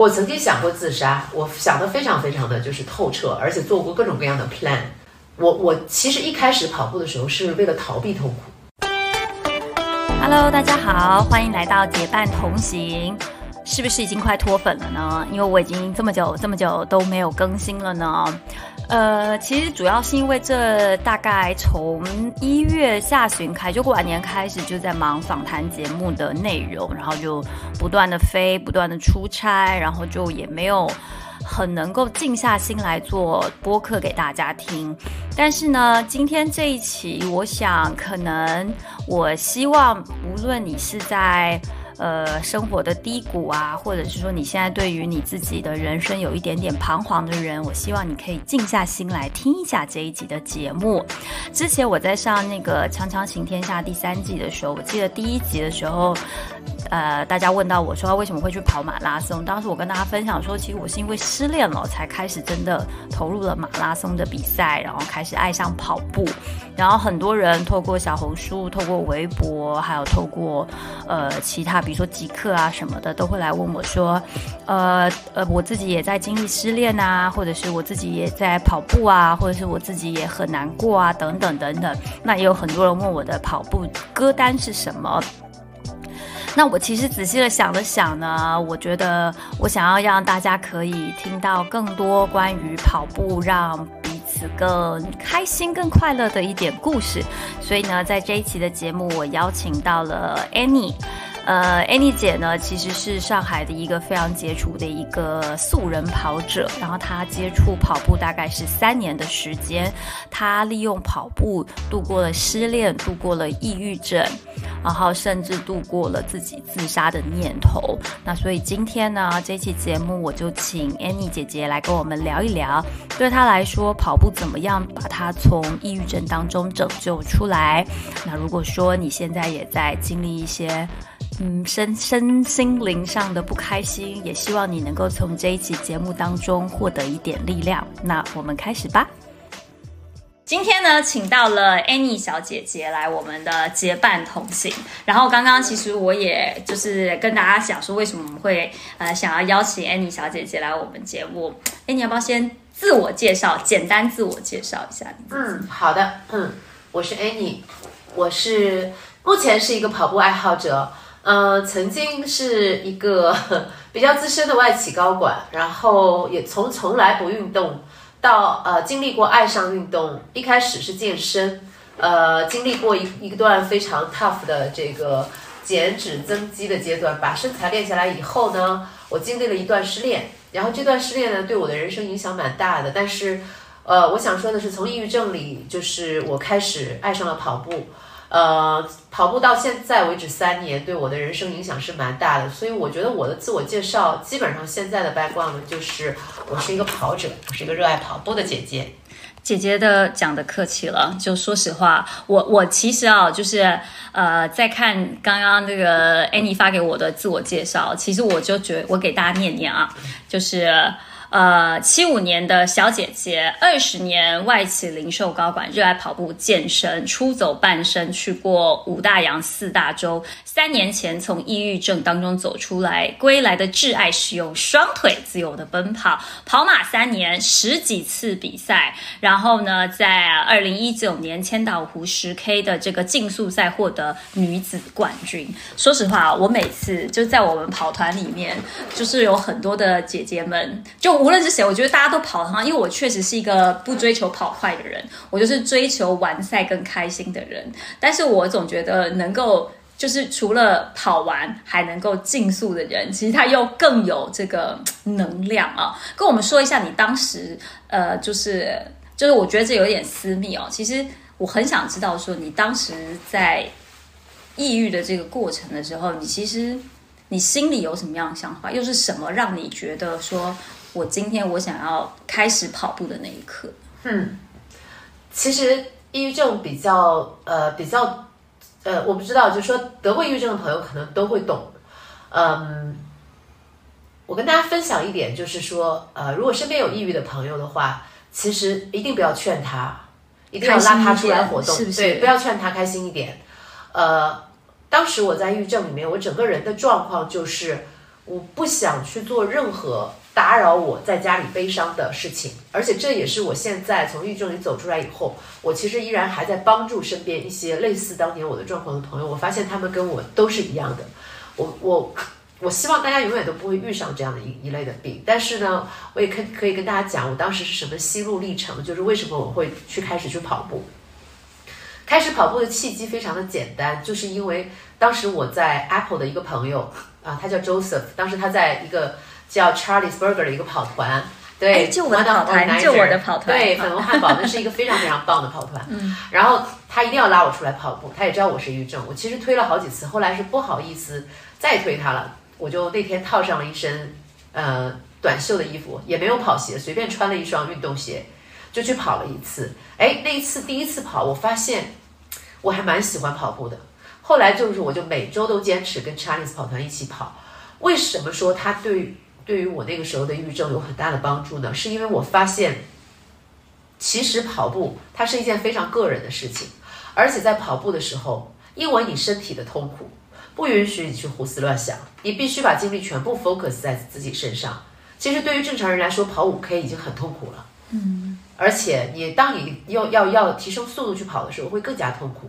我曾经想过自杀，我想的非常非常的就是透彻，而且做过各种各样的 plan。我我其实一开始跑步的时候是为了逃避痛苦。Hello，大家好，欢迎来到结伴同行。是不是已经快脱粉了呢？因为我已经这么久这么久都没有更新了呢。呃，其实主要是因为这大概从一月下旬开，就过完年开始就在忙访谈节目的内容，然后就不断的飞，不断的出差，然后就也没有很能够静下心来做播客给大家听。但是呢，今天这一期，我想可能我希望，无论你是在呃，生活的低谷啊，或者是说你现在对于你自己的人生有一点点彷徨的人，我希望你可以静下心来听一下这一集的节目。之前我在上那个《锵锵行天下》第三季的时候，我记得第一集的时候，呃，大家问到我说为什么会去跑马拉松，当时我跟大家分享说，其实我是因为失恋了，才开始真的投入了马拉松的比赛，然后开始爱上跑步。然后很多人透过小红书、透过微博，还有透过呃其他，比如说极客啊什么的，都会来问我说，呃呃，我自己也在经历失恋啊，或者是我自己也在跑步啊，或者是我自己也很难过啊，等等等等。那也有很多人问我的跑步歌单是什么。那我其实仔细的想了想呢，我觉得我想要让大家可以听到更多关于跑步让彼此更开心、更快乐的一点故事。所以呢，在这一期的节目，我邀请到了 Annie。呃，Annie 姐呢，其实是上海的一个非常杰出的一个素人跑者，然后她接触跑步大概是三年的时间，她利用跑步度过了失恋，度过了抑郁症，然后甚至度过了自己自杀的念头。那所以今天呢，这期节目我就请 Annie 姐姐来跟我们聊一聊，对她来说，跑步怎么样把她从抑郁症当中拯救出来。那如果说你现在也在经历一些，嗯，身身心灵上的不开心，也希望你能够从这一期节目当中获得一点力量。那我们开始吧。今天呢，请到了 Annie 小姐姐来我们的结伴同行。然后刚刚其实我也就是跟大家讲说，为什么我们会呃想要邀请 Annie 小姐姐来我们节目。哎，你要不要先自我介绍，简单自我介绍一下？嗯，好的，嗯，我是 Annie，我是目前是一个跑步爱好者。呃，曾经是一个 比较资深的外企高管，然后也从从来不运动到呃经历过爱上运动，一开始是健身，呃，经历过一一段非常 tough 的这个减脂增肌的阶段，把身材练下来以后呢，我经历了一段失恋，然后这段失恋呢对我的人生影响蛮大的，但是呃，我想说的是，从抑郁症里，就是我开始爱上了跑步。呃，跑步到现在为止三年，对我的人生影响是蛮大的，所以我觉得我的自我介绍基本上现在的 background 就是我是一个跑者，我是一个热爱跑步的姐姐。姐姐的讲的客气了，就说实话，我我其实啊，就是呃，在看刚刚这个 Annie 发给我的自我介绍，其实我就觉我给大家念念啊，就是。呃，七五年的小姐姐，二十年外企零售高管，热爱跑步健身，出走半生，去过五大洋四大洲。三年前从抑郁症当中走出来，归来的挚爱是用双腿自由的奔跑，跑马三年，十几次比赛，然后呢，在二零一九年千岛湖十 K 的这个竞速赛获得女子冠军。说实话，我每次就在我们跑团里面，就是有很多的姐姐们，就。无论是谁，我觉得大家都跑得很好，因为我确实是一个不追求跑快的人，我就是追求完赛更开心的人。但是我总觉得能够就是除了跑完还能够竞速的人，其实他又更有这个能量啊。跟我们说一下你当时呃，就是就是我觉得这有点私密哦。其实我很想知道说你当时在抑郁的这个过程的时候，你其实你心里有什么样的想法，又是什么让你觉得说？我今天我想要开始跑步的那一刻，嗯，其实抑郁症比较呃比较呃，我不知道，就是说得过抑郁症的朋友可能都会懂。嗯，我跟大家分享一点，就是说呃，如果身边有抑郁的朋友的话，其实一定不要劝他，一定要拉他出来活动，是不是？对，不要劝他开心一点。呃，当时我在抑郁症里面，我整个人的状况就是。我不想去做任何打扰我在家里悲伤的事情，而且这也是我现在从抑郁症里走出来以后，我其实依然还在帮助身边一些类似当年我的状况的朋友。我发现他们跟我都是一样的，我我我希望大家永远都不会遇上这样的一一类的病。但是呢，我也可可以跟大家讲，我当时是什么心路历程，就是为什么我会去开始去跑步。开始跑步的契机非常的简单，就是因为当时我在 Apple 的一个朋友啊，他叫 Joseph，当时他在一个叫 Charlie's Burger 的一个跑团，对，就我的跑团，就我的跑团，对，粉红汉堡，那是一个非常非常棒的跑团。嗯，然后他一定要拉我出来跑步，他也知道我是抑郁症，我其实推了好几次，后来是不好意思再推他了，我就那天套上了一身呃短袖的衣服，也没有跑鞋，随便穿了一双运动鞋，就去跑了一次。哎，那一次第一次跑，我发现。我还蛮喜欢跑步的，后来就是我就每周都坚持跟 Chinese 跑团一起跑。为什么说他对对于我那个时候的抑郁症有很大的帮助呢？是因为我发现，其实跑步它是一件非常个人的事情，而且在跑步的时候，因为你身体的痛苦不允许你去胡思乱想，你必须把精力全部 focus 在自己身上。其实对于正常人来说，跑五 K 已经很痛苦了。嗯。而且你当你要要要提升速度去跑的时候，会更加痛苦。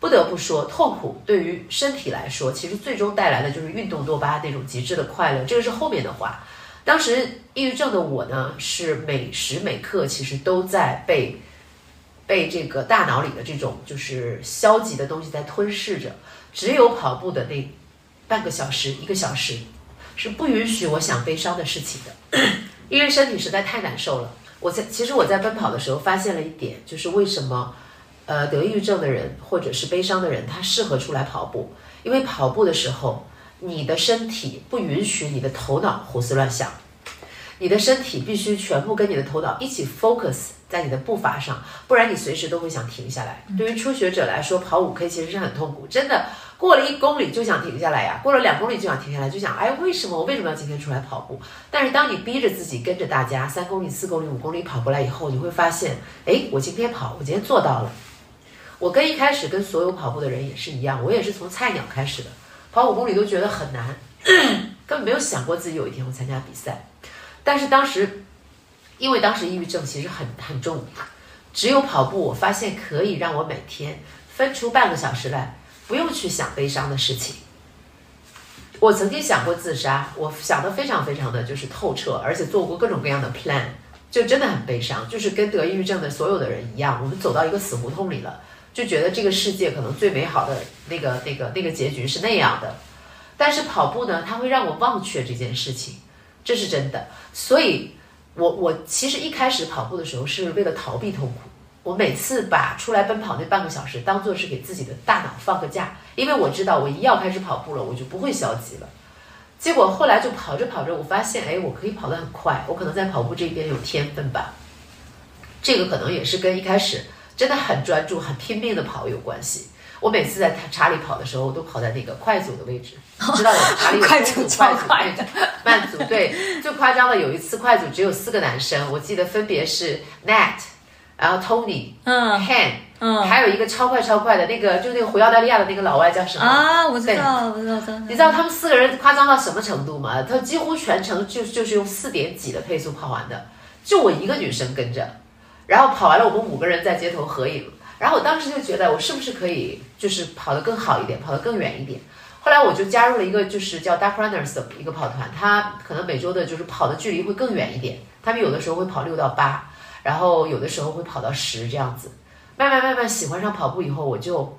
不得不说，痛苦对于身体来说，其实最终带来的就是运动多巴那种极致的快乐。这个是后面的话。当时抑郁症的我呢，是每时每刻其实都在被被这个大脑里的这种就是消极的东西在吞噬着。只有跑步的那半个小时、一个小时，是不允许我想悲伤的事情的，因为身体实在太难受了。我在其实我在奔跑的时候发现了一点，就是为什么，呃，得抑郁症的人或者是悲伤的人，他适合出来跑步，因为跑步的时候，你的身体不允许你的头脑胡思乱想，你的身体必须全部跟你的头脑一起 focus 在你的步伐上，不然你随时都会想停下来。对于初学者来说，跑五 K 其实是很痛苦，真的。过了一公里就想停下来呀，过了两公里就想停下来，就想哎，为什么我为什么要今天出来跑步？但是当你逼着自己跟着大家三公里、四公里、五公里跑过来以后，你会发现，哎，我今天跑，我今天做到了。我跟一开始跟所有跑步的人也是一样，我也是从菜鸟开始的，跑五公里都觉得很难，根本没有想过自己有一天会参加比赛。但是当时，因为当时抑郁症其实很很重，只有跑步，我发现可以让我每天分出半个小时来。不用去想悲伤的事情。我曾经想过自杀，我想的非常非常的就是透彻，而且做过各种各样的 plan，就真的很悲伤，就是跟得抑郁症的所有的人一样，我们走到一个死胡同里了，就觉得这个世界可能最美好的那个那个那个结局是那样的。但是跑步呢，它会让我忘却这件事情，这是真的。所以，我我其实一开始跑步的时候是为了逃避痛苦。我每次把出来奔跑那半个小时当做是给自己的大脑放个假，因为我知道我一要开始跑步了，我就不会消极了。结果后来就跑着跑着，我发现，哎，我可以跑得很快，我可能在跑步这边有天分吧。这个可能也是跟一开始真的很专注、很拼命的跑有关系。我每次在查理跑的时候，我都跑在那个快组的位置，知道有查理有快组、快组、慢组，对，最夸张的有一次快组只有四个男生，我记得分别是 Nat。然后 Tony，嗯，Han，嗯，还有一个超快超快的那个，就那个回澳大利亚的那个老外叫什么？啊，我知道，我知道，你知道他们四个人夸张到什么程度吗？他几乎全程就就是用四点几的配速跑完的，就我一个女生跟着，然后跑完了，我们五个人在街头合影。然后我当时就觉得，我是不是可以就是跑得更好一点，跑得更远一点？后来我就加入了一个就是叫 Dark Runners 的一个跑团，他可能每周的就是跑的距离会更远一点，他们有的时候会跑六到八。然后有的时候会跑到十这样子，慢慢慢慢喜欢上跑步以后，我就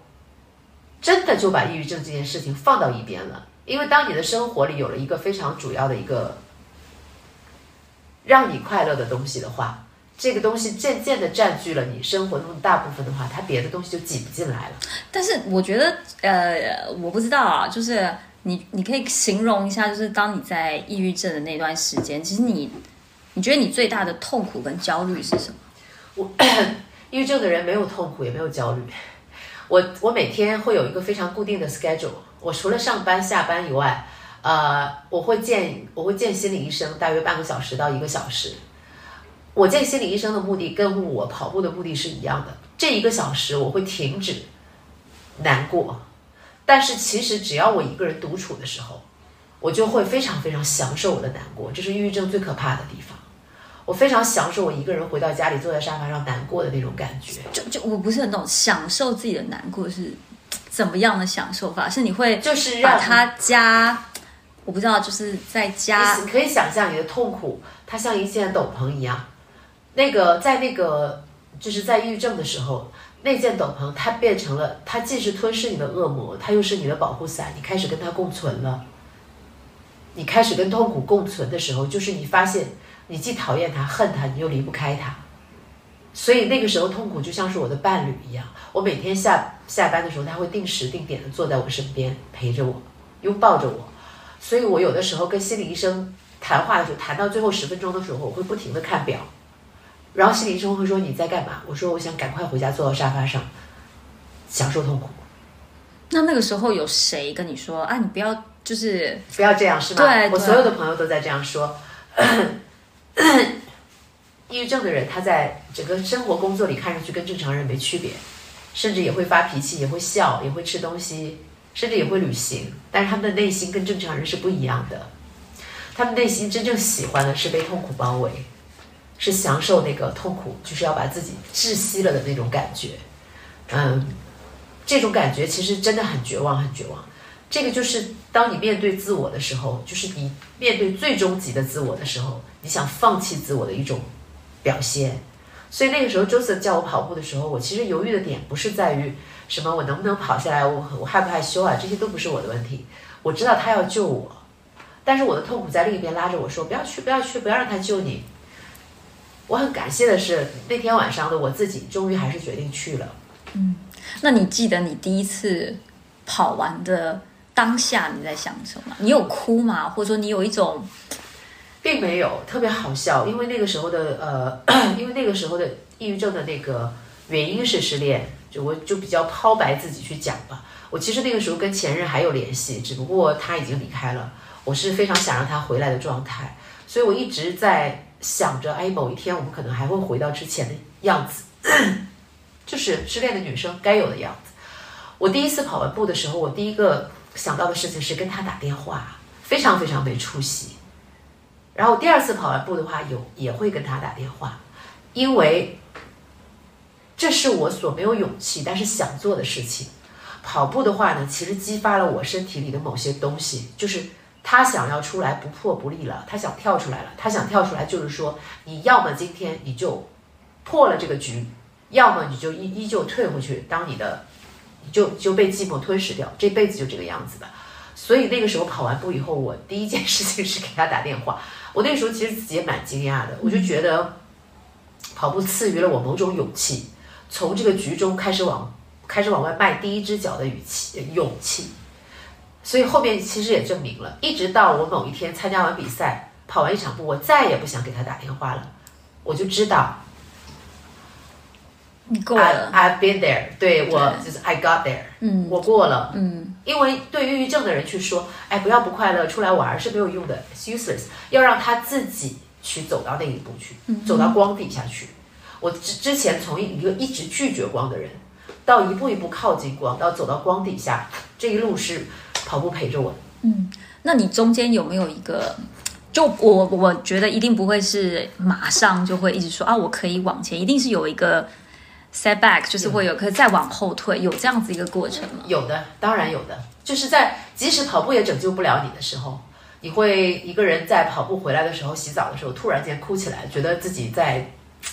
真的就把抑郁症这件事情放到一边了。因为当你的生活里有了一个非常主要的一个让你快乐的东西的话，这个东西渐渐的占据了你生活中的大部分的话，它别的东西就挤不进来了。但是我觉得，呃，我不知道啊，就是你你可以形容一下，就是当你在抑郁症的那段时间，其实你。你觉得你最大的痛苦跟焦虑是什么？我 抑郁症的人没有痛苦也没有焦虑。我我每天会有一个非常固定的 schedule。我除了上班下班以外，呃，我会见我会见心理医生，大约半个小时到一个小时。我见心理医生的目的跟我跑步的目的是一样的。这一个小时我会停止难过，但是其实只要我一个人独处的时候。我就会非常非常享受我的难过，这是抑郁症最可怕的地方。我非常享受我一个人回到家里坐在沙发上难过的那种感觉。就就我不是很懂享受自己的难过是怎么样的享受法？是你会就是让把它加，我不知道，就是在加你可以想象你的痛苦，它像一件斗篷一样。那个在那个就是在抑郁症的时候，那件斗篷它变成了，它既是吞噬你的恶魔，它又是你的保护伞。你开始跟它共存了。你开始跟痛苦共存的时候，就是你发现你既讨厌它、恨它，你又离不开它。所以那个时候痛苦就像是我的伴侣一样，我每天下下班的时候，他会定时定点的坐在我身边陪着我，拥抱着我。所以我有的时候跟心理医生谈话的时候，谈到最后十分钟的时候，我会不停的看表，然后心理医生会说你在干嘛？我说我想赶快回家坐到沙发上，享受痛苦。那那个时候有谁跟你说啊？你不要就是不要这样是吗？对对我所有的朋友都在这样说。抑郁症的人，他在整个生活工作里看上去跟正常人没区别，甚至也会发脾气，也会笑，也会吃东西，甚至也会旅行。但是他们的内心跟正常人是不一样的，他们内心真正喜欢的是被痛苦包围，是享受那个痛苦，就是要把自己窒息了的那种感觉。嗯，这种感觉其实真的很绝望，很绝望。这个就是当你面对自我的时候，就是你面对最终极的自我的时候，你想放弃自我的一种表现。所以那个时候，Joseph 叫我跑步的时候，我其实犹豫的点不是在于什么我能不能跑下来，我我害不害羞啊，这些都不是我的问题。我知道他要救我，但是我的痛苦在另一边拉着我说不要去，不要去，不要让他救你。我很感谢的是那天晚上的我自己，终于还是决定去了。嗯那你记得你第一次跑完的当下你在想什么？你有哭吗？或者说你有一种并没有特别好笑，因为那个时候的呃，因为那个时候的抑郁症的那个原因是失恋，就我就比较抛白自己去讲吧。我其实那个时候跟前任还有联系，只不过他已经离开了，我是非常想让他回来的状态，所以我一直在想着，哎，某一天我们可能还会回到之前的样子，就是失恋的女生该有的样子。我第一次跑完步的时候，我第一个想到的事情是跟他打电话，非常非常没出息。然后第二次跑完步的话，有也会跟他打电话，因为这是我所没有勇气但是想做的事情。跑步的话呢，其实激发了我身体里的某些东西，就是他想要出来不破不立了，他想跳出来了。他想跳出来，就是说你要么今天你就破了这个局，要么你就依依旧退回去当你的，就就被寂寞吞噬掉，这辈子就这个样子的。所以那个时候跑完步以后，我第一件事情是给他打电话。我那时候其实自己也蛮惊讶的，我就觉得跑步赐予了我某种勇气，从这个局中开始往开始往外迈第一只脚的语气勇气。所以后面其实也证明了，一直到我某一天参加完比赛，跑完一场步，我再也不想给他打电话了，我就知道你够 I 了？I've been there，对我就是 I got there，嗯我过了。嗯，因为对抑郁症的人去说，哎，不要不快乐，出来玩儿是没有用的，it's useless。要让他自己去走到那一步去，走到光底下去。我之之前从一个一直拒绝光的人，到一步一步靠近光，到走到光底下，这一路是跑步陪着我嗯。那你中间有没有一个？就我我觉得一定不会是马上就会一直说啊，我可以往前，一定是有一个 setback，就是会有可以再往后退，有这样子一个过程吗？有的，当然有的，就是在即使跑步也拯救不了你的时候，你会一个人在跑步回来的时候，洗澡的时候，突然间哭起来，觉得自己在，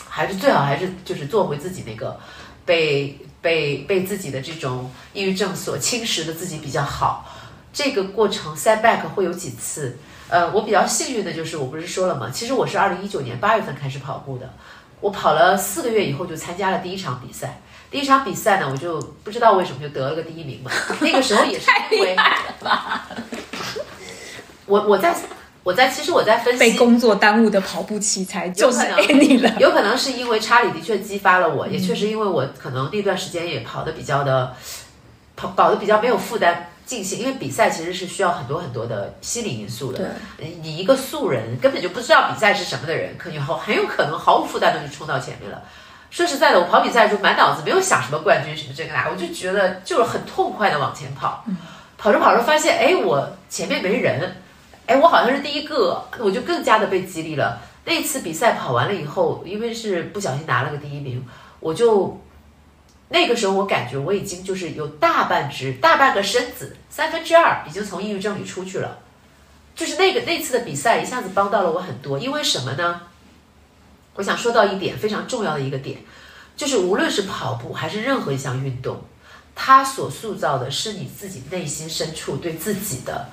还是最好还是就是做回自己那个被被被自己的这种抑郁症所侵蚀的自己比较好。这个过程 setback 会有几次，呃，我比较幸运的就是我不是说了吗？其实我是二零一九年八月份开始跑步的，我跑了四个月以后就参加了第一场比赛。第一场比赛呢，我就不知道为什么就得了个第一名嘛。那个时候也是因为 我我在我在其实我在分析被工作耽误的跑步器材就是有可能 Annie 了。有可能是因为查理的确激发了我，也确实因为我可能那段时间也跑的比较的跑跑得比较没有负担尽兴，因为比赛其实是需要很多很多的心理因素的。对，你一个素人根本就不知道比赛是什么的人，可以后很有可能毫无负担的就冲到前面了。说实在的，我跑比赛的时候满脑子没有想什么冠军什么这个那，我就觉得就是很痛快的往前跑，跑着跑着发现，哎，我前面没人，哎，我好像是第一个，我就更加的被激励了。那次比赛跑完了以后，因为是不小心拿了个第一名，我就那个时候我感觉我已经就是有大半只大半个身子三分之二已经从抑郁症里出去了。就是那个那次的比赛一下子帮到了我很多，因为什么呢？我想说到一点非常重要的一个点，就是无论是跑步还是任何一项运动，它所塑造的是你自己内心深处对自己的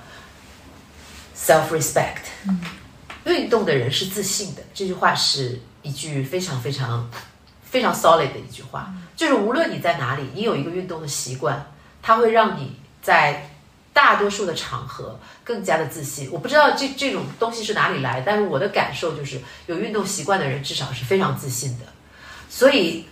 self respect。运动的人是自信的，这句话是一句非常非常非常 solid 的一句话。就是无论你在哪里，你有一个运动的习惯，它会让你在大多数的场合更加的自信。我不知道这这种东西是哪里来，但是我的感受就是有运动习惯的人至少是非常自信的。所以，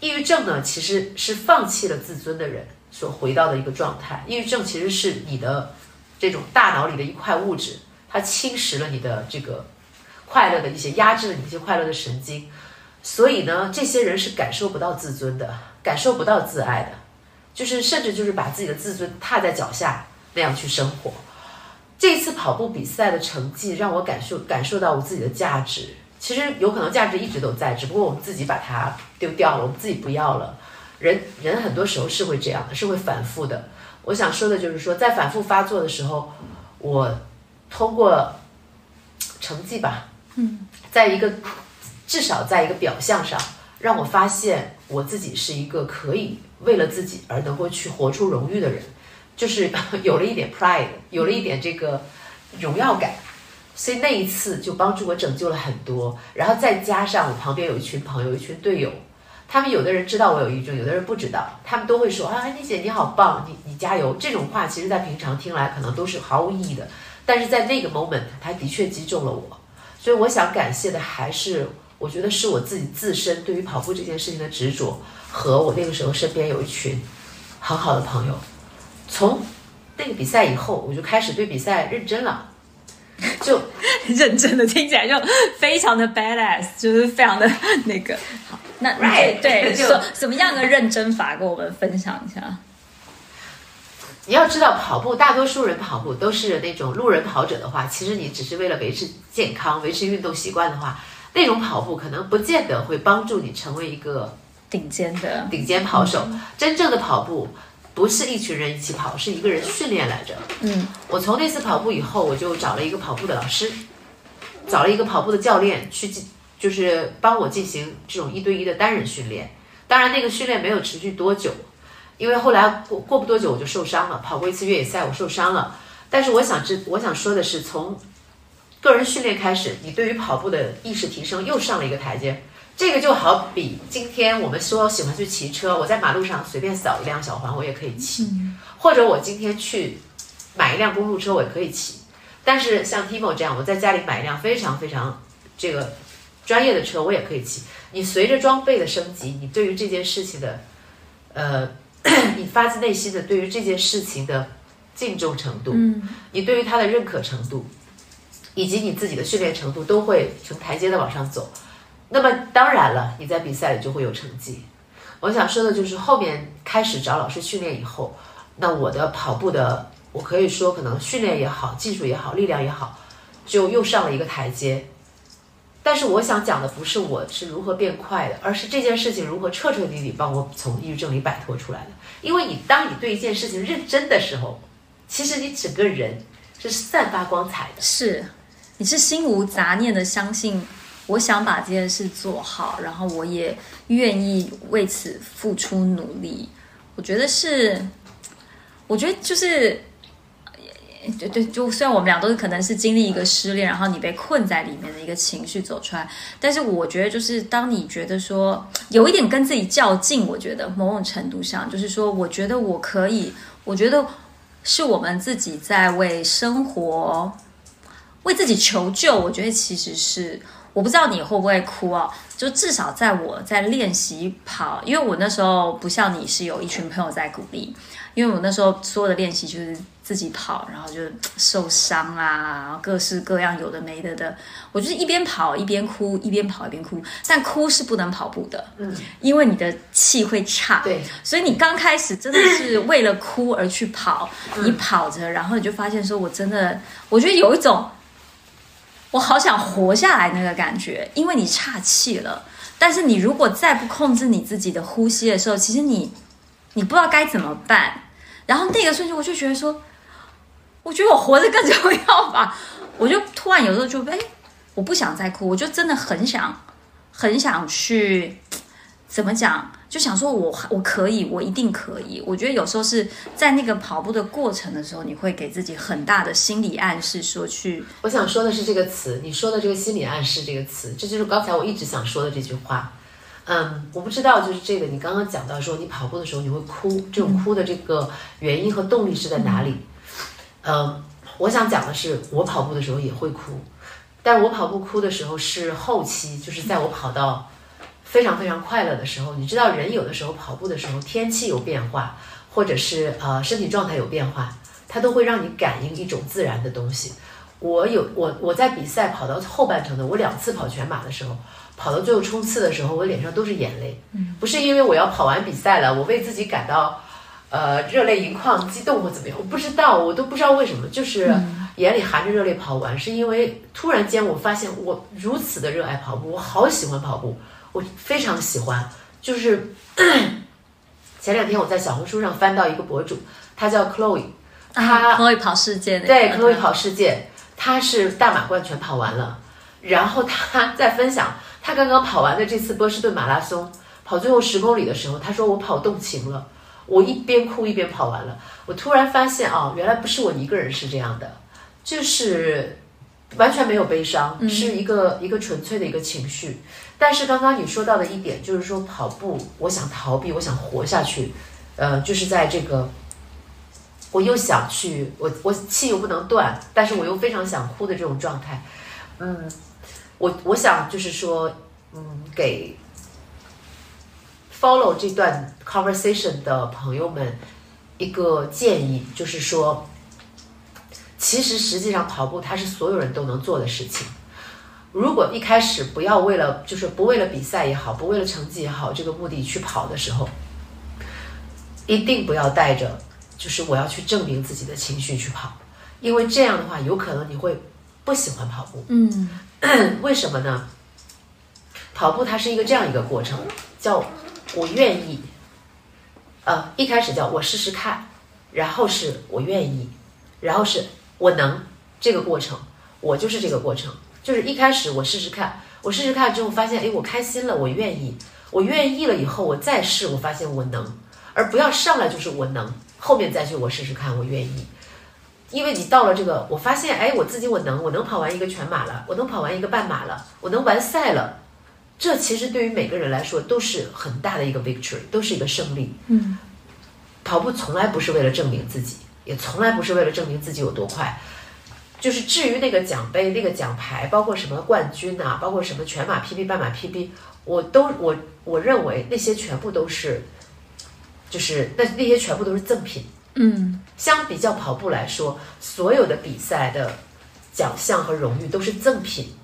抑郁症呢，其实是放弃了自尊的人所回到的一个状态。抑郁症其实是你的这种大脑里的一块物质。它侵蚀了你的这个快乐的一些，压制了你一些快乐的神经，所以呢，这些人是感受不到自尊的，感受不到自爱的，就是甚至就是把自己的自尊踏在脚下那样去生活。这次跑步比赛的成绩让我感受感受到我自己的价值，其实有可能价值一直都在，只不过我们自己把它丢掉了，我们自己不要了。人人很多时候是会这样的，是会反复的。我想说的就是说，在反复发作的时候，我。通过成绩吧，嗯，在一个至少在一个表象上，让我发现我自己是一个可以为了自己而能够去活出荣誉的人，就是 有了一点 pride，有了一点这个荣耀感，所以那一次就帮助我拯救了很多。然后再加上我旁边有一群朋友，一群队友，他们有的人知道我有抑郁症，有的人不知道，他们都会说啊，安妮姐你好棒，你你加油。这种话其实在平常听来可能都是毫无意义的。但是在那个 moment，他的确击中了我，所以我想感谢的还是，我觉得是我自己自身对于跑步这件事情的执着，和我那个时候身边有一群很好的朋友。从那个比赛以后，我就开始对比赛认真了，就 认真的听起来就非常的 badass，就是非常的 那个好。那对，就什么样的认真法，跟我们分享一下。你要知道，跑步大多数人跑步都是那种路人跑者的话，其实你只是为了维持健康、维持运动习惯的话，那种跑步可能不见得会帮助你成为一个顶尖的顶尖跑手。真正的跑步不是一群人一起跑，是一个人训练来着。嗯，我从那次跑步以后，我就找了一个跑步的老师，找了一个跑步的教练去进，就是帮我进行这种一对一的单人训练。当然，那个训练没有持续多久。因为后来过过不多久我就受伤了，跑过一次越野赛我受伤了。但是我想知我想说的是，从个人训练开始，你对于跑步的意识提升又上了一个台阶。这个就好比今天我们说喜欢去骑车，我在马路上随便扫一辆小黄我也可以骑，或者我今天去买一辆公路车我也可以骑。但是像 Timo 这样，我在家里买一辆非常非常这个专业的车我也可以骑。你随着装备的升级，你对于这件事情的呃。你发自内心的对于这件事情的敬重程度，嗯，你对于他的认可程度，以及你自己的训练程度，都会从台阶的往上走。那么当然了，你在比赛里就会有成绩。我想说的就是后面开始找老师训练以后，那我的跑步的，我可以说可能训练也好，技术也好，力量也好，就又上了一个台阶。但是我想讲的不是我是如何变快的，而是这件事情如何彻彻底底帮我从抑郁症里摆脱出来的。因为你当你对一件事情认真的时候，其实你整个人是散发光彩的。是，你是心无杂念的相信，我想把这件事做好，然后我也愿意为此付出努力。我觉得是，我觉得就是。对对，就虽然我们俩都是可能是经历一个失恋，然后你被困在里面的一个情绪走出来，但是我觉得就是当你觉得说有一点跟自己较劲，我觉得某种程度上就是说，我觉得我可以，我觉得是我们自己在为生活为自己求救。我觉得其实是我不知道你会不会哭哦，就至少在我在练习跑，因为我那时候不像你是有一群朋友在鼓励，因为我那时候所有的练习就是。自己跑，然后就受伤啊，各式各样有的没的的。我就是一边跑一边哭，一边跑一边哭。但哭是不能跑步的，嗯，因为你的气会差。对，所以你刚开始真的是为了哭而去跑，你跑着，然后你就发现说，我真的，我觉得有一种我好想活下来那个感觉，因为你岔气了。但是你如果再不控制你自己的呼吸的时候，其实你你不知道该怎么办。然后那个瞬间，我就觉得说，我觉得我活着更重要吧。我就突然有时候就哎。我不想再哭，我就真的很想，很想去，怎么讲？就想说，我我可以，我一定可以。我觉得有时候是在那个跑步的过程的时候，你会给自己很大的心理暗示，说去。我想说的是这个词，你说的这个心理暗示这个词，这就是刚才我一直想说的这句话。嗯，我不知道，就是这个，你刚刚讲到说你跑步的时候你会哭，这种哭的这个原因和动力是在哪里？嗯，我想讲的是，我跑步的时候也会哭。但我跑步哭的时候是后期，就是在我跑到非常非常快乐的时候。你知道，人有的时候跑步的时候，天气有变化，或者是呃身体状态有变化，它都会让你感应一种自然的东西。我有我我在比赛跑到后半程的，我两次跑全马的时候，跑到最后冲刺的时候，我脸上都是眼泪。嗯，不是因为我要跑完比赛了，我为自己感到呃热泪盈眶、激动或怎么样，我不知道，我都不知道为什么，就是。眼里含着热泪跑完，是因为突然间我发现我如此的热爱跑步，我好喜欢跑步，我非常喜欢。就是 前两天我在小红书上翻到一个博主，他叫 Chloe，他 Chloe 跑世界，对 Chloe 跑世界，他是大马贯全跑完了，然后他 在分享他刚刚跑完的这次波士顿马拉松，跑最后十公里的时候，他说我跑动情了，我一边哭一边跑完了，我突然发现啊，原来不是我一个人是这样的。就是完全没有悲伤，是一个一个纯粹的一个情绪。但是刚刚你说到的一点，就是说跑步，我想逃避，我想活下去，呃，就是在这个，我又想去，我我气又不能断，但是我又非常想哭的这种状态。嗯，我我想就是说，嗯，给 follow 这段 conversation 的朋友们一个建议，就是说。其实，实际上跑步它是所有人都能做的事情。如果一开始不要为了，就是不为了比赛也好，不为了成绩也好，这个目的去跑的时候，一定不要带着就是我要去证明自己的情绪去跑，因为这样的话，有可能你会不喜欢跑步。嗯，为什么呢？跑步它是一个这样一个过程，叫我愿意。呃，一开始叫我试试看，然后是我愿意，然后是。我能这个过程，我就是这个过程，就是一开始我试试看，我试试看之后发现，哎，我开心了，我愿意，我愿意了以后，我再试，我发现我能，而不要上来就是我能，后面再去我试试看，我愿意，因为你到了这个，我发现，哎，我自己我能，我能跑完一个全马了，我能跑完一个半马了，我能完赛了，这其实对于每个人来说都是很大的一个 victory，都是一个胜利。嗯，跑步从来不是为了证明自己。也从来不是为了证明自己有多快，就是至于那个奖杯、那个奖牌，包括什么冠军呐，包括什么全马 PB、半马 PB，我都我我认为那些全部都是，就是那那些全部都是赠品。嗯，相比较跑步来说，所有的比赛的奖项和荣誉都是赠品，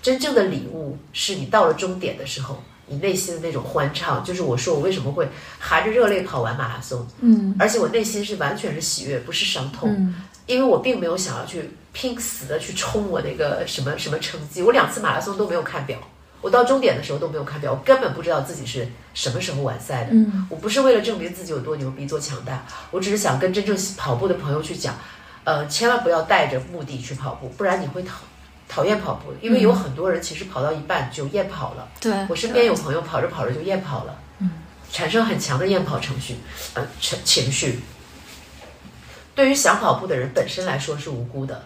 真正的礼物是你到了终点的时候。你内心的那种欢畅，就是我说我为什么会含着热泪跑完马拉松，嗯，而且我内心是完全是喜悦，不是伤痛，因为我并没有想要去拼死的去冲我那个什么什么成绩，我两次马拉松都没有看表，我到终点的时候都没有看表，我根本不知道自己是什么时候完赛的，嗯，我不是为了证明自己有多牛逼多强大，我只是想跟真正跑步的朋友去讲，呃，千万不要带着目的去跑步，不然你会讨。讨厌跑步，因为有很多人其实跑到一半就厌跑了。对，我身边有朋友跑着跑着就厌跑了，嗯，产生很强的厌跑程序，呃，情情绪。对于想跑步的人本身来说是无辜的，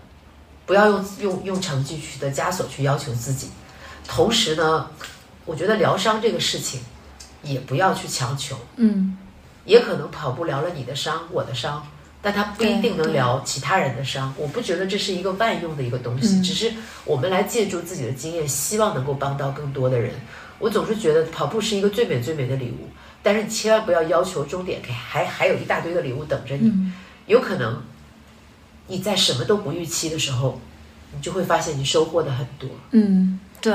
不要用用用成绩去的枷锁去要求自己。同时呢，我觉得疗伤这个事情也不要去强求，嗯，也可能跑步疗了你的伤，我的伤。但他不一定能疗其他人的伤，我不觉得这是一个万用的一个东西，只是我们来借助自己的经验，希望能够帮到更多的人。我总是觉得跑步是一个最美最美的礼物，但是你千万不要要求终点给还还有一大堆的礼物等着你，有可能你在什么都不预期的时候，你就会发现你收获的很多。嗯，对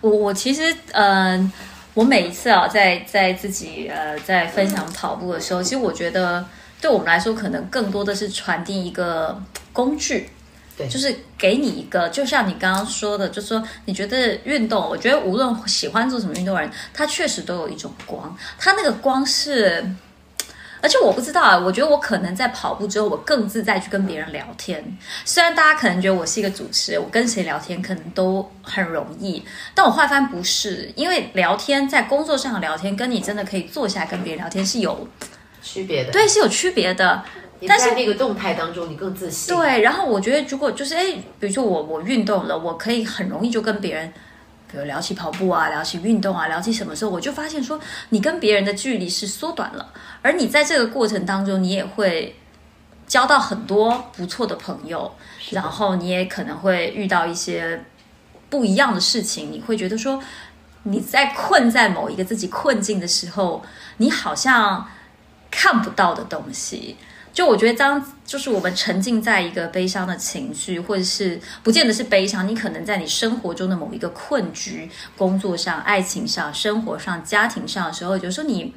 我我其实嗯、我每一次啊，在在自己呃在分享跑步的时候，其实我觉得对我们来说，可能更多的是传递一个工具。对就是给你一个，就像你刚刚说的，就是说你觉得运动，我觉得无论喜欢做什么运动的人，他确实都有一种光，他那个光是，而且我不知道啊，我觉得我可能在跑步之后，我更自在去跟别人聊天。虽然大家可能觉得我是一个主持人，我跟谁聊天可能都很容易，但我换翻不是，因为聊天在工作上的聊天，跟你真的可以坐下来跟别人聊天是有区别的，对是有区别的。你但是在那个动态当中，你更自信。对，然后我觉得如果就是哎，比如说我我运动了，我可以很容易就跟别人，比如聊起跑步啊，聊起运动啊，聊起什么时候，我就发现说你跟别人的距离是缩短了，而你在这个过程当中，你也会交到很多不错的朋友，然后你也可能会遇到一些不一样的事情，你会觉得说你在困在某一个自己困境的时候，你好像看不到的东西。就我觉得，当就是我们沉浸在一个悲伤的情绪，或者是不见得是悲伤，你可能在你生活中的某一个困局，工作上、爱情上、生活上、家庭上的时候，有时候你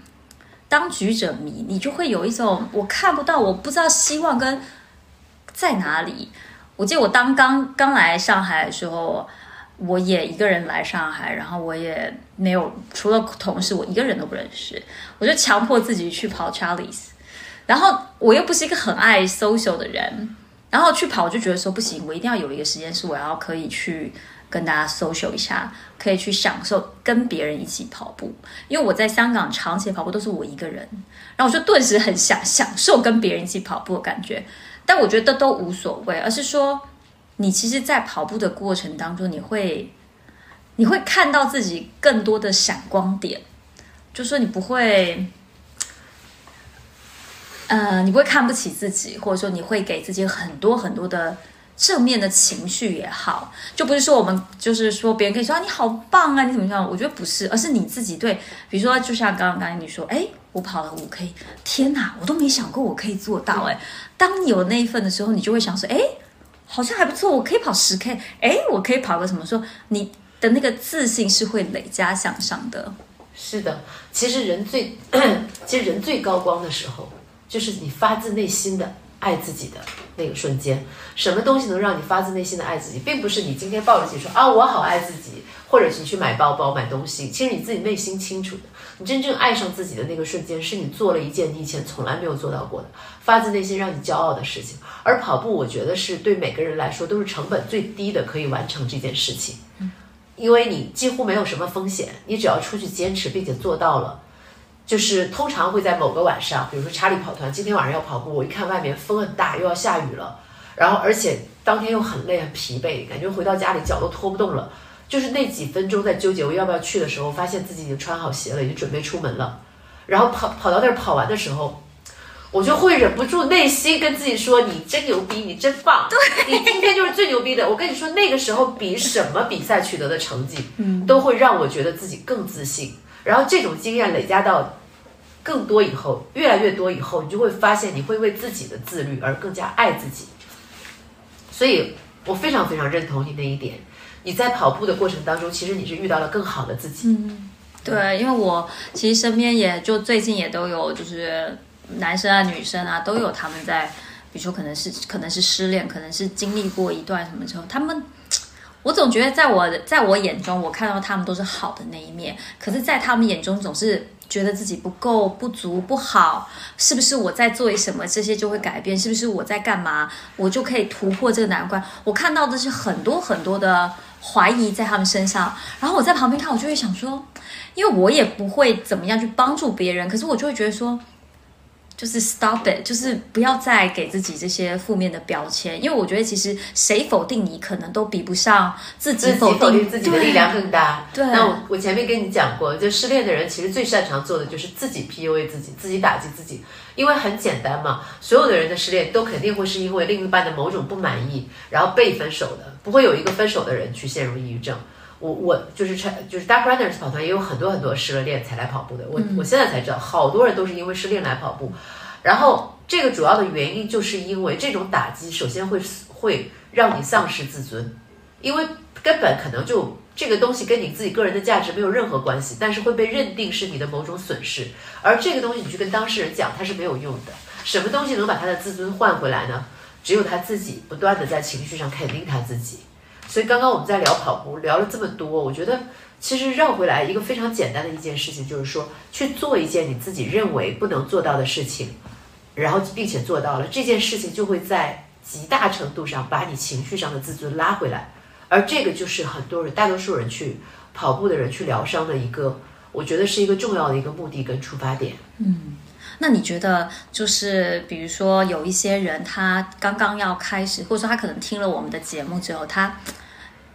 当局者迷，你就会有一种我看不到，我不知道希望跟在哪里。我记得我当刚刚来上海的时候，我也一个人来上海，然后我也没有除了同事，我一个人都不认识，我就强迫自己去跑 Charlie's。然后我又不是一个很爱 social 的人，然后去跑我就觉得说不行，我一定要有一个时间是我要可以去跟大家 social 一下，可以去享受跟别人一起跑步。因为我在香港长期跑步都是我一个人，然后我就顿时很想享受跟别人一起跑步的感觉。但我觉得都无所谓，而是说你其实，在跑步的过程当中，你会你会看到自己更多的闪光点，就说你不会。呃，你不会看不起自己，或者说你会给自己很多很多的正面的情绪也好，就不是说我们就是说别人可以说、啊、你好棒啊，你怎么样？我觉得不是，而是你自己对，比如说就像刚刚刚才你说，哎，我跑了五 K，天哪，我都没想过我可以做到哎。当你有那一份的时候，你就会想说，哎，好像还不错，我可以跑十 K，哎，我可以跑个什么？说你的那个自信是会累加向上的。是的，其实人最，其实人最高光的时候，就是你发自内心的爱自己的那个瞬间。什么东西能让你发自内心的爱自己，并不是你今天抱着自己说啊我好爱自己，或者是你去买包包、买东西。其实你自己内心清楚的，你真正爱上自己的那个瞬间，是你做了一件你以前从来没有做到过的，发自内心让你骄傲的事情。而跑步，我觉得是对每个人来说都是成本最低的，可以完成这件事情。因为你几乎没有什么风险，你只要出去坚持并且做到了，就是通常会在某个晚上，比如说查理跑团今天晚上要跑步，我一看外面风很大，又要下雨了，然后而且当天又很累很疲惫，感觉回到家里脚都拖不动了，就是那几分钟在纠结我要不要去的时候，发现自己已经穿好鞋了，已经准备出门了，然后跑跑到那儿跑完的时候。我就会忍不住内心跟自己说：“你真牛逼，你真棒，你今天就是最牛逼的。”我跟你说，那个时候比什么比赛取得的成绩，嗯，都会让我觉得自己更自信。然后这种经验累加到更多以后，越来越多以后，你就会发现你会为自己的自律而更加爱自己。所以我非常非常认同你那一点。你在跑步的过程当中，其实你是遇到了更好的自己。嗯，对，因为我其实身边也就最近也都有，就是男生啊、女生啊，都有他们在，比如说可能是可能是失恋，可能是经历过一段什么之后，他们，我总觉得在我在我眼中，我看到他们都是好的那一面，可是，在他们眼中总是。觉得自己不够、不足、不好，是不是我在做什么，这些就会改变？是不是我在干嘛，我就可以突破这个难关？我看到的是很多很多的怀疑在他们身上，然后我在旁边看，我就会想说，因为我也不会怎么样去帮助别人，可是我就会觉得说。就是 stop it，就是不要再给自己这些负面的标签，因为我觉得其实谁否定你，可能都比不上自己否定，自己的力量更大。对，那我我前面跟你讲过，就失恋的人其实最擅长做的就是自己 PUA 自己，自己打击自己，因为很简单嘛，所有的人的失恋都肯定会是因为另一半的某种不满意，然后被分手的，不会有一个分手的人去陷入抑郁症。我我就是就是 Dark Runners 跑团也有很多很多失了恋才来跑步的，我我现在才知道，好多人都是因为失恋来跑步。然后这个主要的原因就是因为这种打击，首先会会让你丧失自尊，因为根本可能就这个东西跟你自己个人的价值没有任何关系，但是会被认定是你的某种损失，而这个东西你去跟当事人讲，它是没有用的。什么东西能把他的自尊换回来呢？只有他自己不断的在情绪上肯定他自己。所以刚刚我们在聊跑步，聊了这么多，我觉得其实绕回来一个非常简单的一件事情，就是说去做一件你自己认为不能做到的事情。然后并且做到了这件事情，就会在极大程度上把你情绪上的自尊拉回来，而这个就是很多人、大多数人去跑步的人去疗伤的一个，我觉得是一个重要的一个目的跟出发点。嗯，那你觉得就是比如说有一些人他刚刚要开始，或者说他可能听了我们的节目之后，他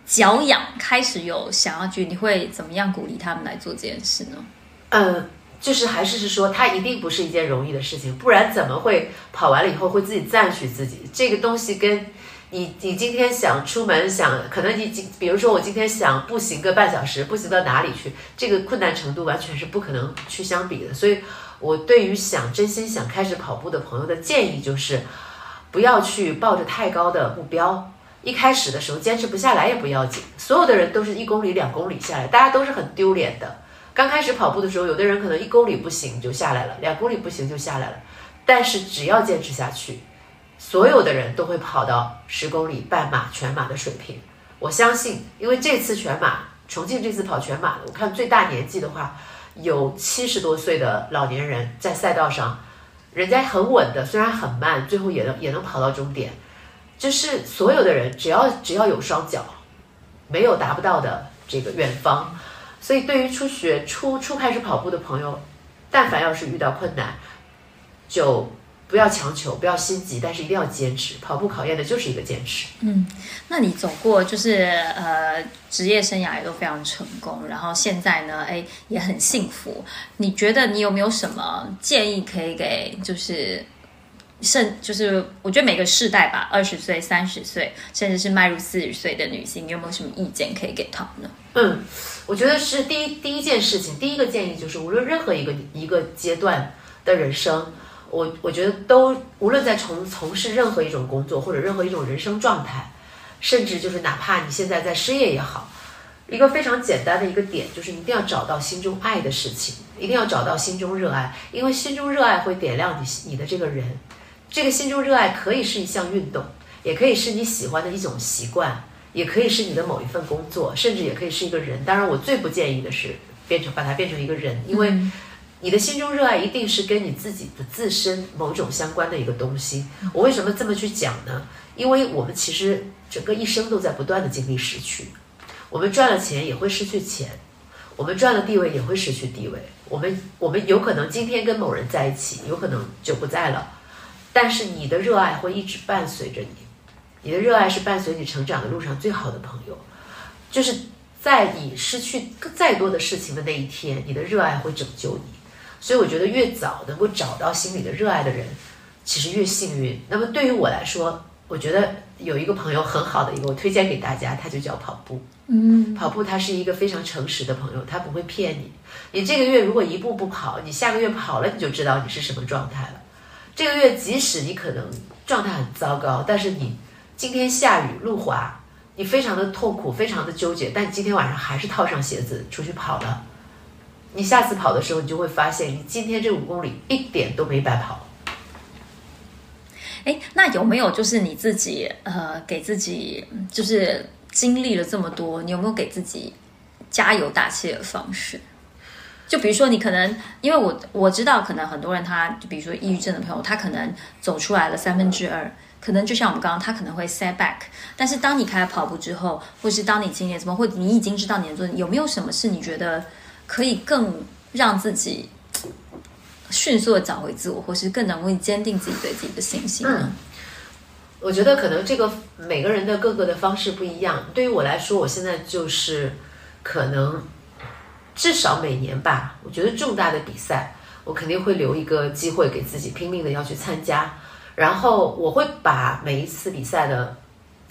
脚痒开始有想要去，你会怎么样鼓励他们来做这件事呢？嗯。就是还是是说，它一定不是一件容易的事情，不然怎么会跑完了以后会自己赞许自己？这个东西跟你你今天想出门想，可能你今比如说我今天想步行个半小时，步行到哪里去？这个困难程度完全是不可能去相比的。所以，我对于想真心想开始跑步的朋友的建议就是，不要去抱着太高的目标，一开始的时候坚持不下来也不要紧。所有的人都是一公里两公里下来，大家都是很丢脸的。刚开始跑步的时候，有的人可能一公里不行就下来了，两公里不行就下来了。但是只要坚持下去，所有的人都会跑到十公里、半马、全马的水平。我相信，因为这次全马，重庆这次跑全马，我看最大年纪的话，有七十多岁的老年人在赛道上，人家很稳的，虽然很慢，最后也能也能跑到终点。就是所有的人，只要只要有双脚，没有达不到的这个远方。所以，对于初学、初初开始跑步的朋友，但凡要是遇到困难，就不要强求，不要心急，但是一定要坚持。跑步考验的就是一个坚持。嗯，那你走过就是呃职业生涯也都非常成功，然后现在呢，哎也很幸福。你觉得你有没有什么建议可以给就是？甚就是我觉得每个世代吧，二十岁、三十岁，甚至是迈入四十岁的女性，你有没有什么意见可以给他们呢？嗯，我觉得是第一第一件事情，第一个建议就是，无论任何一个一个阶段的人生，我我觉得都无论在从从事任何一种工作或者任何一种人生状态，甚至就是哪怕你现在在失业也好，一个非常简单的一个点就是一定要找到心中爱的事情，一定要找到心中热爱，因为心中热爱会点亮你你的这个人。这个心中热爱可以是一项运动，也可以是你喜欢的一种习惯，也可以是你的某一份工作，甚至也可以是一个人。当然，我最不建议的是变成把它变成一个人，因为你的心中热爱一定是跟你自己的自身某种相关的一个东西。我为什么这么去讲呢？因为我们其实整个一生都在不断的经历失去，我们赚了钱也会失去钱，我们赚了地位也会失去地位，我们我们有可能今天跟某人在一起，有可能就不在了。但是你的热爱会一直伴随着你，你的热爱是伴随你成长的路上最好的朋友，就是在你失去再多的事情的那一天，你的热爱会拯救你。所以我觉得越早能够找到心里的热爱的人，其实越幸运。那么对于我来说，我觉得有一个朋友很好的一个，我推荐给大家，他就叫跑步。嗯，跑步他是一个非常诚实的朋友，他不会骗你。你这个月如果一步不跑，你下个月跑了，你就知道你是什么状态了。这个月即使你可能状态很糟糕，但是你今天下雨路滑，你非常的痛苦，非常的纠结，但你今天晚上还是套上鞋子出去跑了。你下次跑的时候，你就会发现，你今天这五公里一点都没白跑。哎，那有没有就是你自己呃，给自己就是经历了这么多，你有没有给自己加油打气的方式？就比如说，你可能因为我我知道，可能很多人他，比如说抑郁症的朋友，他可能走出来了三分之二，可能就像我们刚刚，他可能会 set back。但是当你开始跑步之后，或是当你经历什么，或你已经知道你的做，有没有什么是你觉得可以更让自己迅速的找回自我，或是更能够坚定自己对自己的信心呢？我觉得可能这个每个人的各个的方式不一样。对于我来说，我现在就是可能。至少每年吧，我觉得重大的比赛，我肯定会留一个机会给自己，拼命的要去参加。然后我会把每一次比赛的，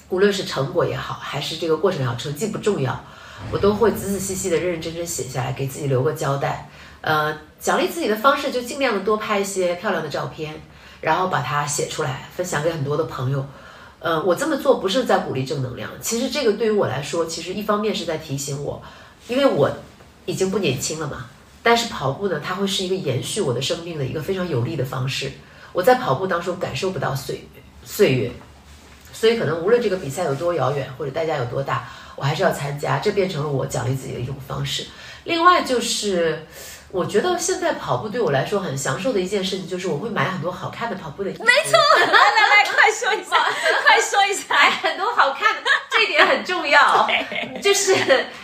无论是成果也好，还是这个过程也好，成绩不重要，我都会仔仔细细的、认认真真写下来，给自己留个交代。呃，奖励自己的方式就尽量的多拍一些漂亮的照片，然后把它写出来，分享给很多的朋友。呃，我这么做不是在鼓励正能量，其实这个对于我来说，其实一方面是在提醒我，因为我已经不年轻了嘛。但是跑步呢，它会是一个延续我的生命的一个非常有利的方式。我在跑步当中感受不到岁岁月，所以可能无论这个比赛有多遥远或者代价有多大，我还是要参加。这变成了我奖励自己的一种方式。另外就是，我觉得现在跑步对我来说很享受的一件事情，就是我会买很多好看的跑步的衣服。没错，来来来，快说一下，快说一下，买很多好看的，这一点很重要，就是。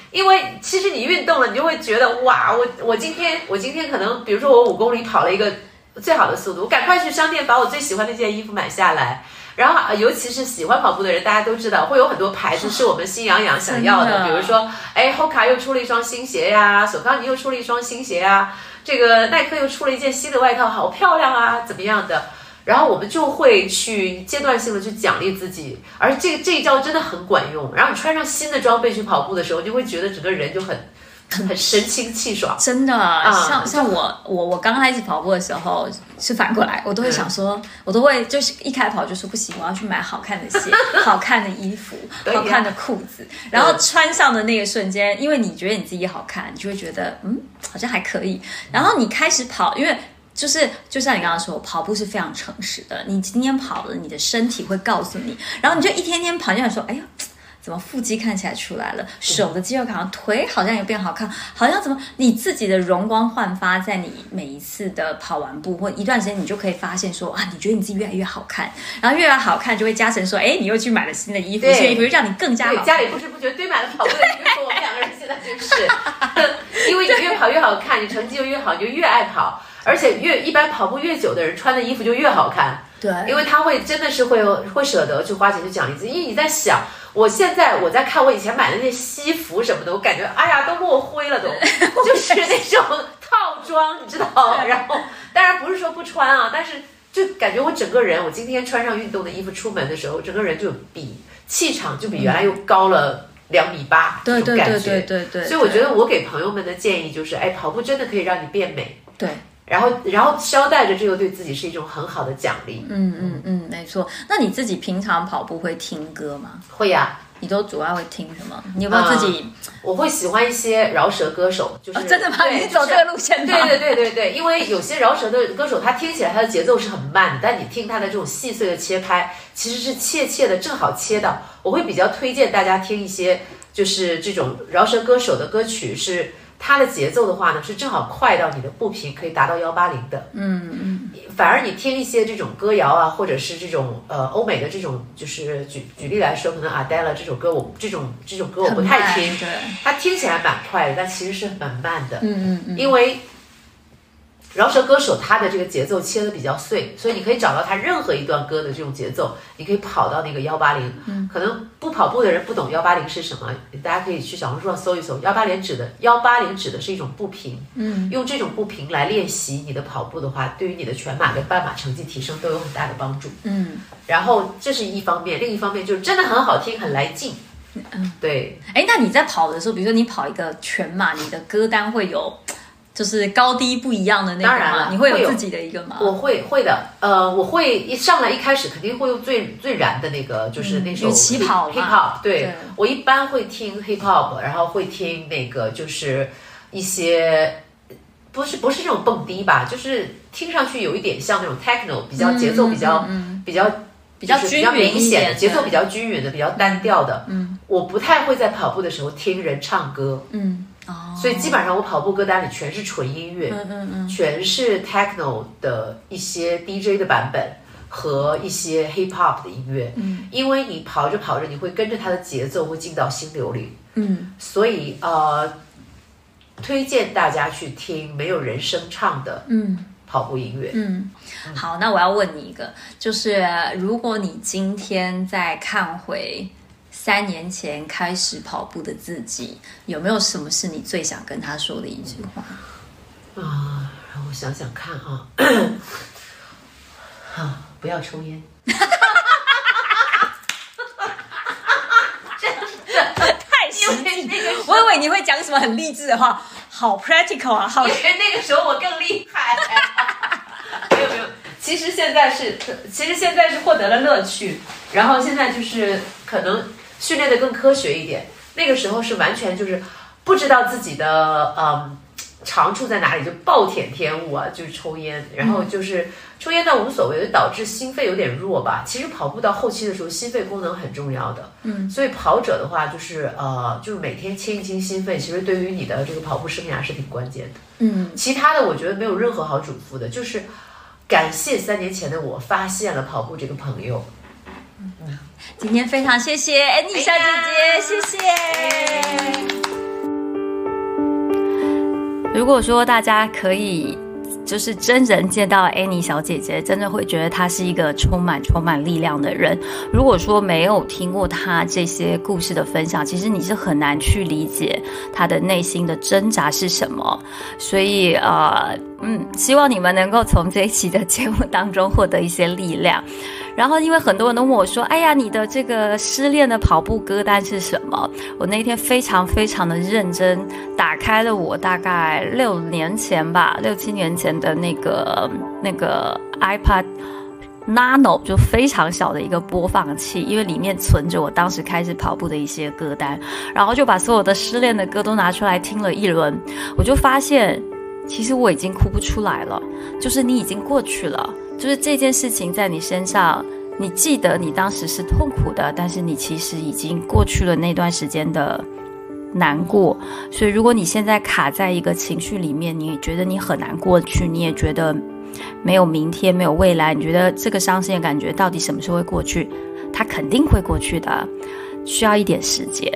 因为其实你运动了，你就会觉得哇，我我今天我今天可能，比如说我五公里跑了一个最好的速度，我赶快去商店把我最喜欢那件衣服买下来。然后尤其是喜欢跑步的人，大家都知道会有很多牌子是我们心痒痒想要的，比如说哎，Hoka 又出了一双新鞋呀，索康尼又出了一双新鞋呀，这个耐克又出了一件新的外套，好漂亮啊，怎么样的？然后我们就会去阶段性的去奖励自己，而这这一招真的很管用。然后你穿上新的装备去跑步的时候，你就会觉得整个人就很很神清气爽。真的，像像我我我刚开始跑步的时候是反过来，我都会想说，我都会就是一开跑就说不行，我要去买好看的鞋、好看的衣服、好看的裤子。然后穿上的那个瞬间，因为你觉得你自己好看，你就会觉得嗯好像还可以。然后你开始跑，因为。就是就像你刚刚说，跑步是非常诚实的。你今天跑了，你的身体会告诉你，然后你就一天天跑，就想说，哎呀，怎么腹肌看起来出来了？手的肌肉好像腿好像也变好看，好像怎么你自己的容光焕发，在你每一次的跑完步或一段时间，你就可以发现说，啊，你觉得你自己越来越好看，然后越来越好看，就会加成说，哎，你又去买了新的衣服，新的衣服让你更加好。家里不知不觉堆满了跑步的衣服，我们两个人现在就是，因为你越跑越好看，你成绩又越好，你就越爱跑。而且越一般跑步越久的人穿的衣服就越好看，对，因为他会真的是会会舍得去花钱去奖励自己。因为你在想，我现在我在看我以前买的那些西服什么的，我感觉哎呀都落灰了都，就是那种套装，你知道？然后当然不是说不穿啊，但是就感觉我整个人，我今天穿上运动的衣服出门的时候，整个人就比气场就比原来又高了两米八，对对对对对对。所以我觉得我给朋友们的建议就是，哎，跑步真的可以让你变美，对。然后，然后捎带着这个对自己是一种很好的奖励。嗯嗯嗯，没错。那你自己平常跑步会听歌吗？会呀。你都主要会听什么？你有没有自己？我会喜欢一些饶舌歌手，就是真的吗？你走这个路线对对对对对，因为有些饶舌的歌手，他听起来他的节奏是很慢的，但你听他的这种细碎的切拍，其实是切切的，正好切到。我会比较推荐大家听一些，就是这种饶舌歌手的歌曲是。它的节奏的话呢，是正好快到你的步频可以达到幺八零的。嗯嗯。反而你听一些这种歌谣啊，或者是这种呃欧美的这种，就是举举例来说，可能 Adele 这首歌，我这种这种歌我不太听。对。它听起来蛮快的，但其实是蛮慢的。嗯嗯嗯。因为。饶舌歌手他的这个节奏切的比较碎，所以你可以找到他任何一段歌的这种节奏，你可以跑到那个幺八零。嗯，可能不跑步的人不懂幺八零是什么，大家可以去小红书上搜一搜。幺八零指的幺八零指的是一种步频。嗯，用这种步频来练习你的跑步的话，对于你的全马跟半马成绩提升都有很大的帮助。嗯，然后这是一方面，另一方面就是真的很好听，很来劲。嗯，对。哎，那你在跑的时候，比如说你跑一个全马，你的歌单会有？就是高低不一样的那个吗？你会有自己的一个吗？我会会的，呃，我会一上来一开始肯定会用最最燃的那个，就是那首 hip hop。对，我一般会听 hip hop，然后会听那个就是一些不是不是这种蹦迪吧，就是听上去有一点像那种 techno，比较节奏比较比较比较比较明显的节奏比较均匀的比较单调的。嗯，我不太会在跑步的时候听人唱歌。嗯。所以基本上我跑步歌单里全是纯音乐，嗯嗯嗯，全是 techno 的一些 DJ 的版本和一些 hip hop 的音乐，嗯，因为你跑着跑着，你会跟着它的节奏会进到心流里，嗯，所以呃，推荐大家去听没有人声唱的，嗯，跑步音乐，嗯，好，那我要问你一个，就是如果你今天再看回。三年前开始跑步的自己，有没有什么是你最想跟他说的一句话？啊，让我想想看啊，啊，不要抽烟。真 的太实际。我以为你会讲什么很励志的话，好 practical 啊，好。因为那个时候我更厉害。没有没有。其实现在是，其实现在是获得了乐趣，然后现在就是可能训练的更科学一点。那个时候是完全就是不知道自己的嗯长处在哪里，就暴殄天物啊，就是抽烟，然后就是抽烟倒无所谓，就导致心肺有点弱吧。其实跑步到后期的时候，心肺功能很重要的。嗯，所以跑者的话，就是呃，就是每天清一清心肺，其实对于你的这个跑步生涯是挺关键的。嗯，其他的我觉得没有任何好嘱咐的，就是感谢三年前的我发现了跑步这个朋友。今天非常谢谢 Annie 小姐姐，谢谢。如果说大家可以。就是真人见到 Annie 小姐姐，真的会觉得她是一个充满充满力量的人。如果说没有听过她这些故事的分享，其实你是很难去理解她的内心的挣扎是什么。所以呃，嗯，希望你们能够从这一期的节目当中获得一些力量。然后，因为很多人都问我说：“哎呀，你的这个失恋的跑步歌单是什么？”我那天非常非常的认真，打开了我大概六年前吧，六七年前的那个那个 iPad Nano，就非常小的一个播放器，因为里面存着我当时开始跑步的一些歌单，然后就把所有的失恋的歌都拿出来听了一轮，我就发现，其实我已经哭不出来了，就是你已经过去了。就是这件事情在你身上，你记得你当时是痛苦的，但是你其实已经过去了那段时间的难过。所以，如果你现在卡在一个情绪里面，你觉得你很难过去，你也觉得没有明天、没有未来，你觉得这个伤心的感觉到底什么时候会过去？它肯定会过去的，需要一点时间，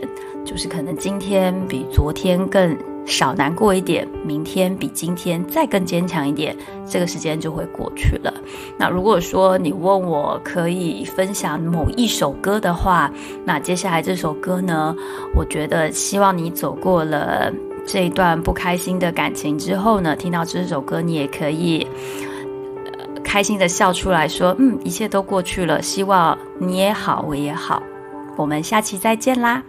就是可能今天比昨天更。少难过一点，明天比今天再更坚强一点，这个时间就会过去了。那如果说你问我可以分享某一首歌的话，那接下来这首歌呢，我觉得希望你走过了这一段不开心的感情之后呢，听到这首歌，你也可以开心的笑出来说：“嗯，一切都过去了。”希望你也好，我也好。我们下期再见啦！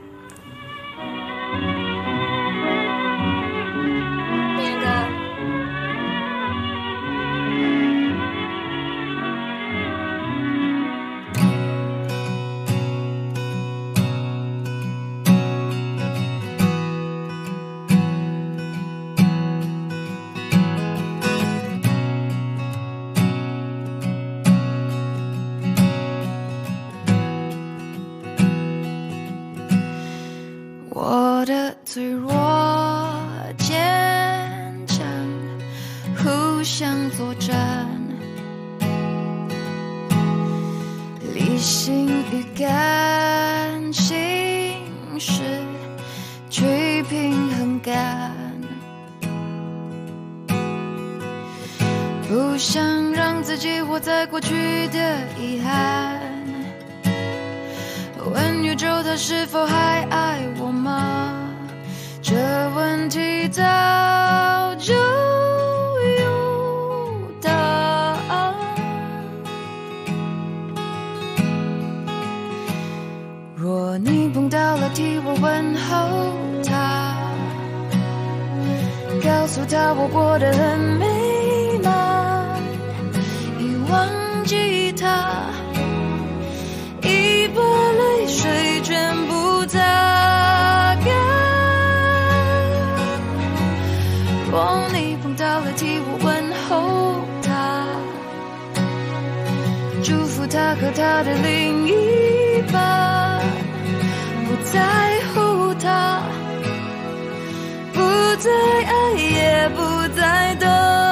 告诉他我过得很美满，已忘记他，已把泪水全部擦干。若你碰到了，替我问候他。祝福他和他的另一半不再。再爱，也不再等。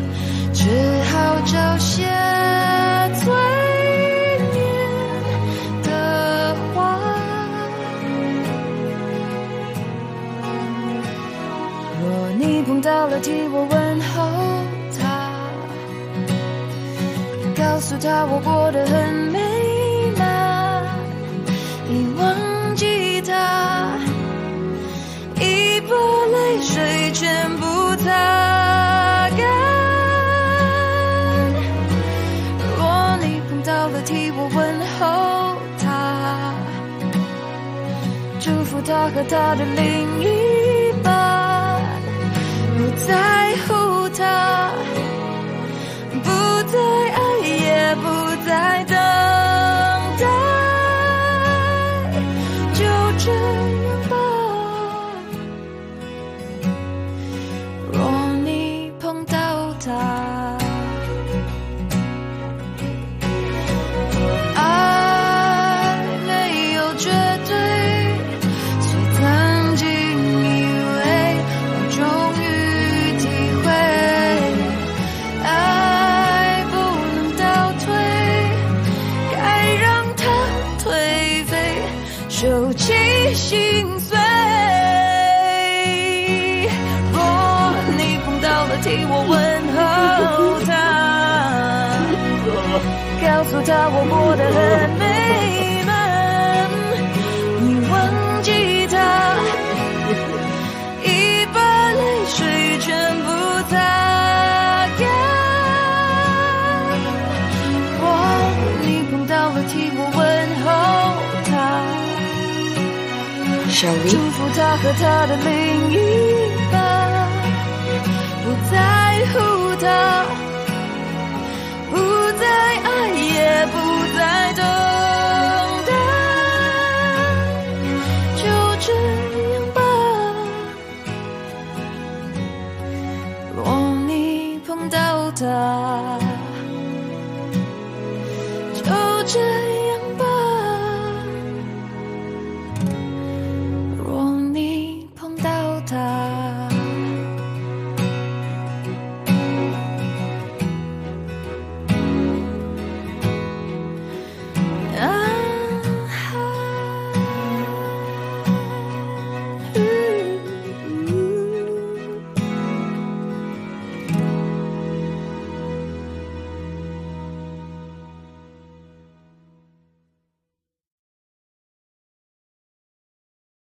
只好找些催眠的话。若你碰到了替我问候他，告诉他我过得很美满，已忘记他，已把泪水全部擦他和他的另一半，不在乎他，不再爱，也不再等待，就这样吧。若你碰到他。替我问候他。告诉他我过得很美满，你忘记他，已把泪水全部擦干。若你碰到了，替我问候他，祝福他和他的另一半，乎他。